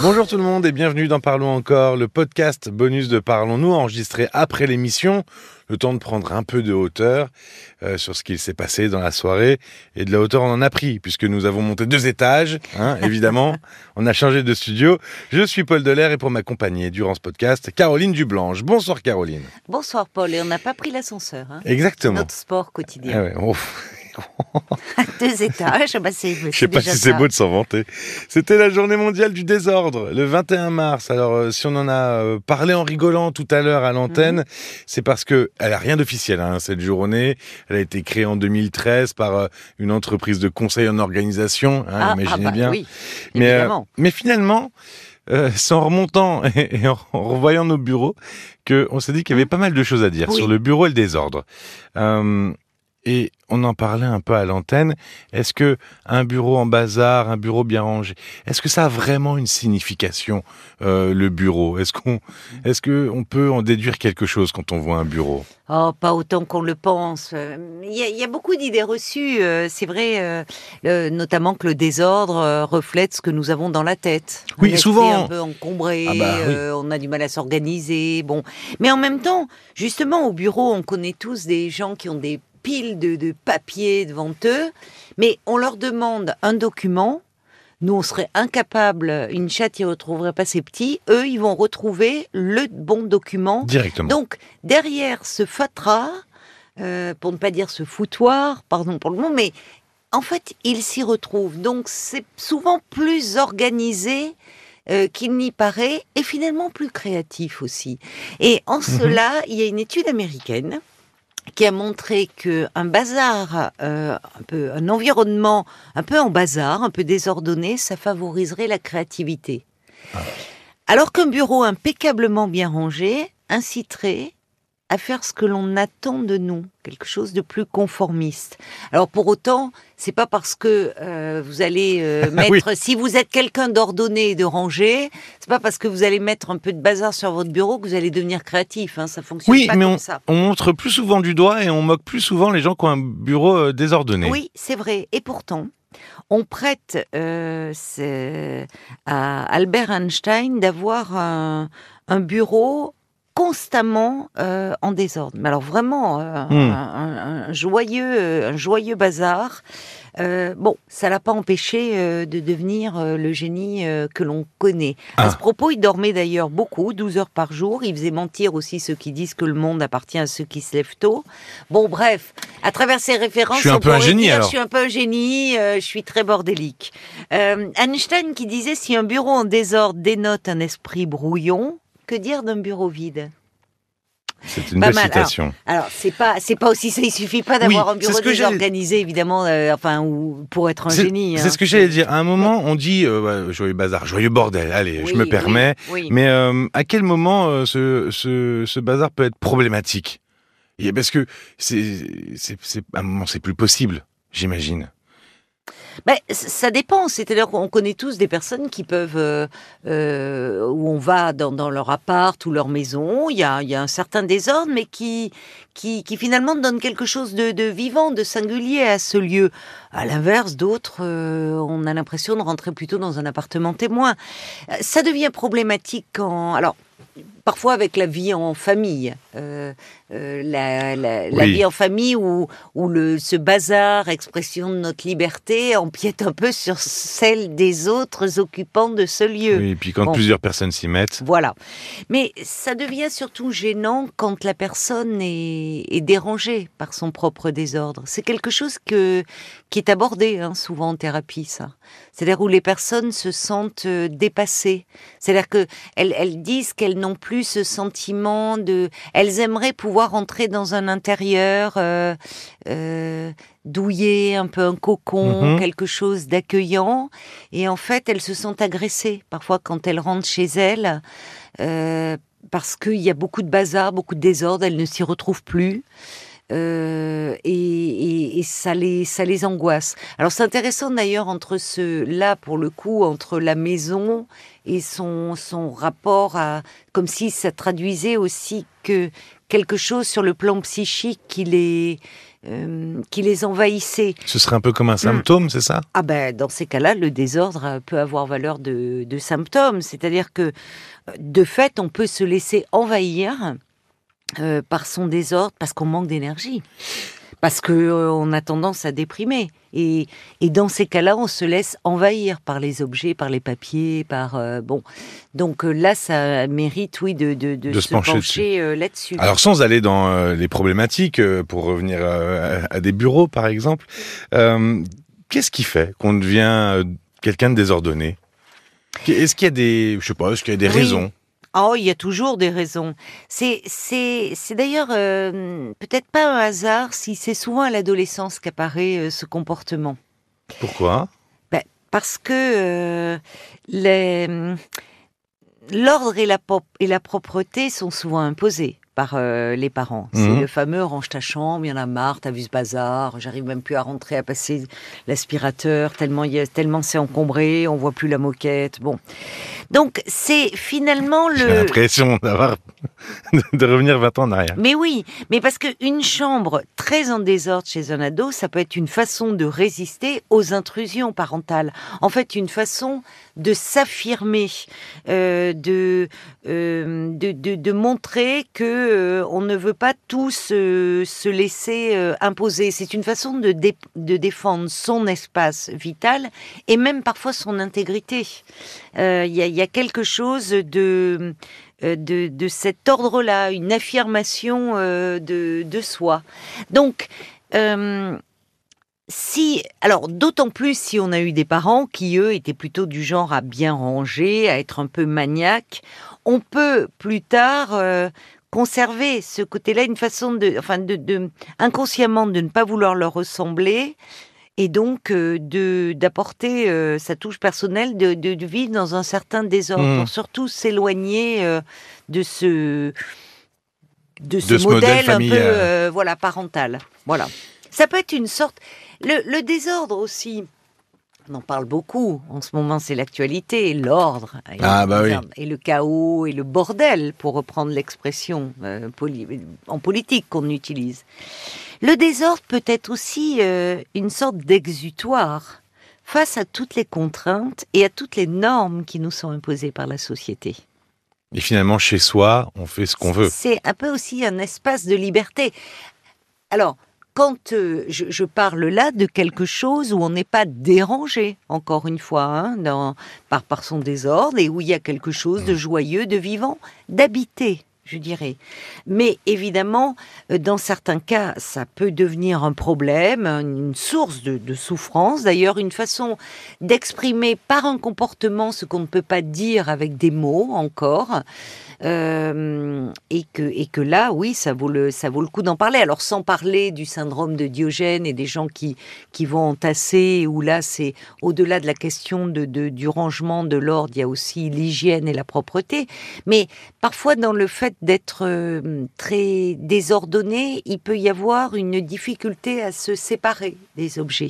Bonjour tout le monde et bienvenue dans Parlons encore, le podcast bonus de Parlons-nous enregistré après l'émission, le temps de prendre un peu de hauteur euh, sur ce qu'il s'est passé dans la soirée et de la hauteur on en a pris puisque nous avons monté deux étages, hein, évidemment, on a changé de studio. Je suis Paul Delair et pour m'accompagner durant ce podcast, Caroline Dublanche. Bonsoir Caroline. Bonsoir Paul et on n'a pas pris l'ascenseur. Hein. Exactement. Notre sport quotidien. Ah ouais. Deux étages, bah c'est. Je sais pas si c'est beau de s'en vanter. C'était la journée mondiale du désordre, le 21 mars. Alors, euh, si on en a euh, parlé en rigolant tout à l'heure à l'antenne, Mhm. c'est parce que elle a rien d'officiel, hein, cette journée. Elle a été créée en 2013 par euh, une entreprise de conseil en organisation, hein, Ah, imaginez bah bien. Oui, mais, mais finalement, euh, c'est en remontant et, et en, revoyant nos bureaux que on s'est dit qu'il y avait pas mal de choses à dire Oui. sur le bureau et le désordre. Euh, et on en parlait un peu à l'antenne. Est-ce que un bureau en bazar, un bureau bien rangé, est-ce que ça a vraiment une signification euh, le bureau? Est-ce qu'on, est-ce que on peut en déduire quelque chose quand on voit un bureau? Oh, pas autant qu'on le pense. Il y, a- il y a beaucoup d'idées reçues. euh, C'est vrai, euh, le- notamment que le désordre euh, reflète ce que nous avons dans la tête. Oui, esprit souvent. Un peu encombré, Ah bah oui. euh, on a du mal à s'organiser. Bon, mais en même temps, justement, au bureau, on connaît tous des gens qui ont des piles de, de papier devant eux, mais on leur demande un document. Nous, on serait incapables, une chatte, ils ne retrouveraient pas ses petits. Eux, ils vont retrouver le bon document directement donc, derrière ce fatras, euh, pour ne pas dire ce foutoir, pardon pour le mot, mais en fait, il s'y retrouve. Donc, c'est souvent plus organisé euh, qu'il n'y paraît et finalement plus créatif aussi. Et en cela, il y a une étude américaine qui a montré que un bazar, euh, un peu un environnement un peu en bazar, un peu désordonné, ça favoriserait la créativité. Alors qu'un bureau impeccablement bien rangé inciterait à faire ce que l'on attend de nous, quelque chose de plus conformiste. Alors pour autant, c'est pas parce que euh, vous allez euh, mettre, si vous êtes quelqu'un d'ordonné et de rangé, c'est pas parce que vous allez mettre un peu de bazar sur votre bureau que vous allez devenir créatif. Hein, ça fonctionne Oui, pas mais comme on, ça. on montre plus souvent du doigt et on moque plus souvent les gens qui ont un bureau euh, désordonné. Oui, c'est vrai. Et pourtant, on prête euh, à Albert Einstein d'avoir un, un bureau constamment euh, en désordre. Mais alors vraiment, euh, Hmm. un, un- un joyeux, un joyeux bazar. Euh, bon, ça l'a pas empêché euh, de devenir euh, le génie euh, que l'on connaît. Ah. À ce propos, il dormait d'ailleurs beaucoup, 12 heures par jour. Il faisait mentir aussi ceux qui disent que le monde appartient à ceux qui se lèvent tôt. Bon, bref, à travers ces références, Je suis un on peu un génie, dire, alors. Je suis un peu un génie, euh, je suis très bordélique. Euh, Einstein qui disait si un bureau en désordre dénote un esprit brouillon, que dire d'un bureau vide C'est une Pas belle citation. Alors c'est pas c'est pas aussi ça. Il suffit pas d'avoir Oui, un c'est bureau ce que j'allais- désorganisé évidemment, euh, enfin ou pour être un C'est- génie. C'est hein. ce que j'allais dire. À un moment, on dit euh, bah, joyeux bazar, joyeux bordel. Allez, je me permets. oui. Mais euh, à quel moment euh, ce, ce, ce bazar peut être problématique? Et Parce que c'est, c'est, c'est, à un moment, c'est plus possible, j'imagine. Ben, ça dépend. C'est-à-dire qu'on connaît tous des personnes qui peuvent, euh, euh, où on va dans, leur appart ou leur maison, il y a, y a un certain désordre, mais qui, qui, finalement donne quelque chose de, de vivant, de singulier à ce lieu. À l'inverse, d'autres, euh, on a l'impression de rentrer plutôt dans un appartement témoin. Ça devient problématique quand, alors. Parfois avec la vie en famille, euh, euh, la, la, la Oui. vie en famille où, où le, ce bazar, expression de notre liberté, empiète un peu sur celle des autres occupants de ce lieu. Oui, et puis quand Bon. plusieurs personnes s'y mettent. Voilà. Mais ça devient surtout gênant quand la personne est, est dérangée par son propre désordre. C'est quelque chose que, qui est abordé hein, souvent en thérapie, ça. C'est-à-dire où les personnes se sentent euh, dépassées. C'est-à-dire que elles, elles disent qu'elles n'ont plus ce sentiment de. Elles aimeraient pouvoir entrer dans un intérieur euh, euh, douillet, un peu un cocon, Mhm. quelque chose d'accueillant. Et en fait, elles se sentent agressées parfois quand elles rentrent chez elles. euh, parce qu'il y a beaucoup de bazar, beaucoup de désordre, elles ne s'y retrouvent plus. Euh, et, et- et ça les ça les angoisse. Alors c'est intéressant d'ailleurs entre ce là pour le coup entre la maison et son son rapport à comme si ça traduisait aussi que quelque chose sur le plan psychique qui les euh, qui les envahissait. Ce serait un peu comme un symptôme, c'est ça? Ah ben, dans ces cas-là, le désordre peut avoir valeur de, de symptôme. C'est-à-dire que, de fait, on peut se laisser envahir euh, par son désordre parce qu'on manque d'énergie. Parce que euh, on a tendance à déprimer. Et, et dans ces cas-là, on se laisse envahir par les objets, par les papiers, par... euh, bon. Donc là, ça mérite, oui, de, de, de De se pencher là-dessus. Alors sans aller dans les problématiques, pour revenir à, à des bureaux par exemple, qu'est-ce qui fait qu'on devient quelqu'un de désordonné? Est-ce qu'il y a des, je sais pas, est-ce qu'il y a des Oui. raisons? Oh, il y a toujours des raisons. C'est, c'est, c'est d'ailleurs euh, peut-être pas un hasard si c'est souvent à l'adolescence qu'apparaît euh, ce comportement. Pourquoi? Parce que euh, les, l'ordre et la, pop- et la propreté sont souvent imposés par euh, les parents. C'est Mhm. le fameux range ta chambre, il y en a marre, t'as vu ce bazar, j'arrive même plus à rentrer, à passer l'aspirateur, tellement, il y a- tellement c'est encombré, on voit plus la moquette. Bon. Donc c'est finalement J'ai le... l'impression d'avoir de revenir 20 ans en arrière. Mais oui, mais parce qu'une chambre très en désordre chez un ado, ça peut être une façon de résister aux intrusions parentales. En fait, une façon de s'affirmer, euh, de, euh, de, de, de montrer que euh, on ne veut pas tous se, se laisser imposer. C'est une façon de, de défendre son espace vital et même parfois son intégrité. Il y, a, quelque chose de de, de cet ordre-là, une affirmation de, de soi. Donc, si, alors d'autant plus si on a eu des parents qui eux étaient plutôt du genre à bien ranger, à être un peu maniaque, on peut plus tard euh, conserver ce côté-là, une façon de, enfin, de, de- inconsciemment de ne pas vouloir leur ressembler. Et donc euh, de d'apporter euh, sa touche personnelle, de, de, de vivre dans un certain désordre, Mhm. pour surtout s'éloigner de ce de ce, De ce modèle modèle, un peu voilà parental. Voilà. Ça peut être une sorte le, le désordre aussi. On en parle beaucoup en ce moment, c'est l'actualité, l'ordre et, Ah, bah oui. et le chaos et le bordel, pour reprendre l'expression euh, en politique qu'on utilise. Le désordre peut être aussi euh, une sorte d'exutoire face à toutes les contraintes et à toutes les normes qui nous sont imposées par la société. Et finalement, chez soi, on fait ce qu'on veut. C'est un peu aussi un espace de liberté. Alors, quand euh, je, je parle là de quelque chose où on n'est pas dérangé, encore une fois, hein, dans, par, par son désordre, et où il y a quelque chose de joyeux, de vivant, d'habité, je dirais. Mais évidemment, euh, dans certains cas, ça peut devenir un problème, une source de, souffrance. D'ailleurs, une façon d'exprimer par un comportement ce qu'on ne peut pas dire avec des mots encore. Euh, et que et que là, oui, ça vaut le ça vaut le coup d'en parler. Alors sans parler du syndrome de Diogène et des gens qui qui vont entasser, où là c'est au-delà de la question de du rangement de l'ordre, il y a aussi l'hygiène et la propreté. Mais parfois dans le fait d'être euh, très désordonné, il peut y avoir une difficulté à se séparer des objets.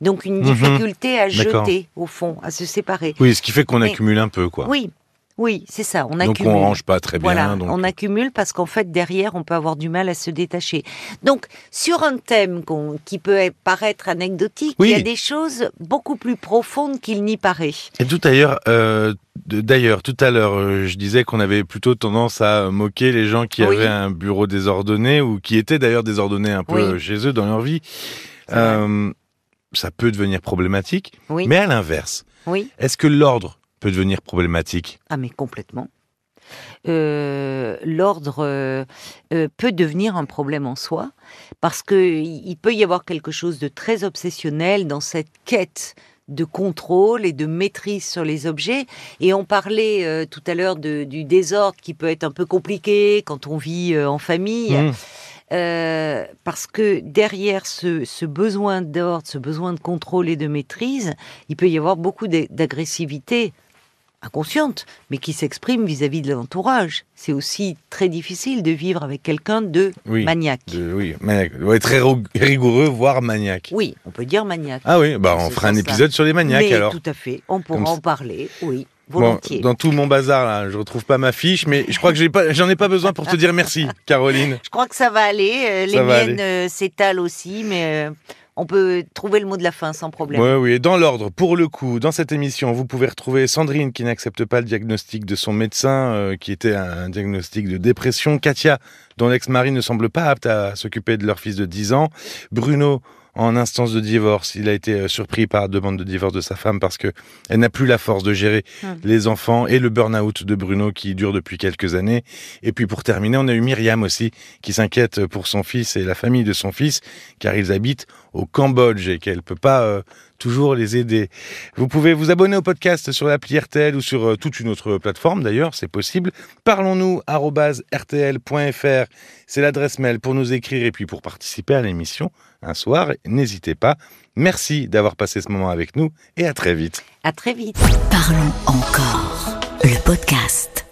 Donc une Mhm. difficulté à jeter au fond, à se séparer. Oui, ce qui fait qu'on accumule un peu, quoi. Oui, oui, c'est ça. On donc accumule. on range pas très bien. Voilà, donc... on accumule parce qu'en fait derrière on peut avoir du mal à se détacher. Donc sur un thème qui peut paraître anecdotique, Oui. il y a des choses beaucoup plus profondes qu'il n'y paraît. Et tout ailleurs, euh, d'ailleurs, tout à l'heure, euh, je disais qu'on avait plutôt tendance à moquer les gens qui Oui. avaient un bureau désordonné ou qui étaient d'ailleurs désordonnés un peu Oui. chez eux dans leur vie. Euh, ça peut devenir problématique. Oui, Mais à l'inverse, oui. est-ce que l'ordre peut devenir problématique Ah mais complètement. Euh, L'ordre euh, euh, peut devenir un problème en soi parce que il il peut y avoir quelque chose de très obsessionnel dans cette quête de contrôle et de maîtrise sur les objets. Et on parlait euh, tout à l'heure du désordre qui peut être un peu compliqué quand on vit en famille. Mmh. Euh, parce que derrière ce, ce besoin d'ordre, ce besoin de contrôle et de maîtrise, il peut y avoir beaucoup d'a- d'agressivité inconsciente, mais qui s'exprime vis-à-vis de l'entourage. C'est aussi très difficile de vivre avec quelqu'un de Oui. maniaque. De- oui, maniaque. Ouais, très rigoureux, voire maniaque. Oui, on peut dire maniaque. Ah oui, bah on fera un épisode sur les maniaques mais alors. tout à fait, on pourra Comme en parler, oui. volontiers. dans tout mon bazar, là, je retrouve pas ma fiche, mais je crois que j'ai pas, j'en ai pas besoin pour te dire merci, Caroline. Je crois que ça va aller. euh, les Ça miennes euh, s'étalent aussi, mais euh, on peut trouver le mot de la fin sans problème. Oui, oui. Dans l'ordre, pour le coup, dans cette émission, vous pouvez retrouver Sandrine qui n'accepte pas le diagnostic de son médecin, euh, qui était un diagnostic de dépression. Katia, dont l'ex-mari ne semble pas apte à s'occuper de leur fils de 10 ans. Bruno, en instance de divorce, il a été euh, surpris par la demande de divorce de sa femme parce que elle n'a plus la force de gérer Hmm. les enfants et le burn-out de Bruno qui dure depuis quelques années. Et puis pour terminer, on a eu Myriam aussi qui s'inquiète pour son fils et la famille de son fils car ils habitent au Cambodge et qu'elle peut pas euh, toujours les aider. Vous pouvez vous abonner au podcast sur l'appli RTL ou sur euh, toute une autre plateforme d'ailleurs, c'est possible. Parlons-nous rtl.fr, c'est l'adresse mail pour nous écrire et puis pour participer à l'émission un soir. N'hésitez pas. Merci d'avoir passé ce moment avec nous et à très vite. À très vite. Parlons encore. Le podcast.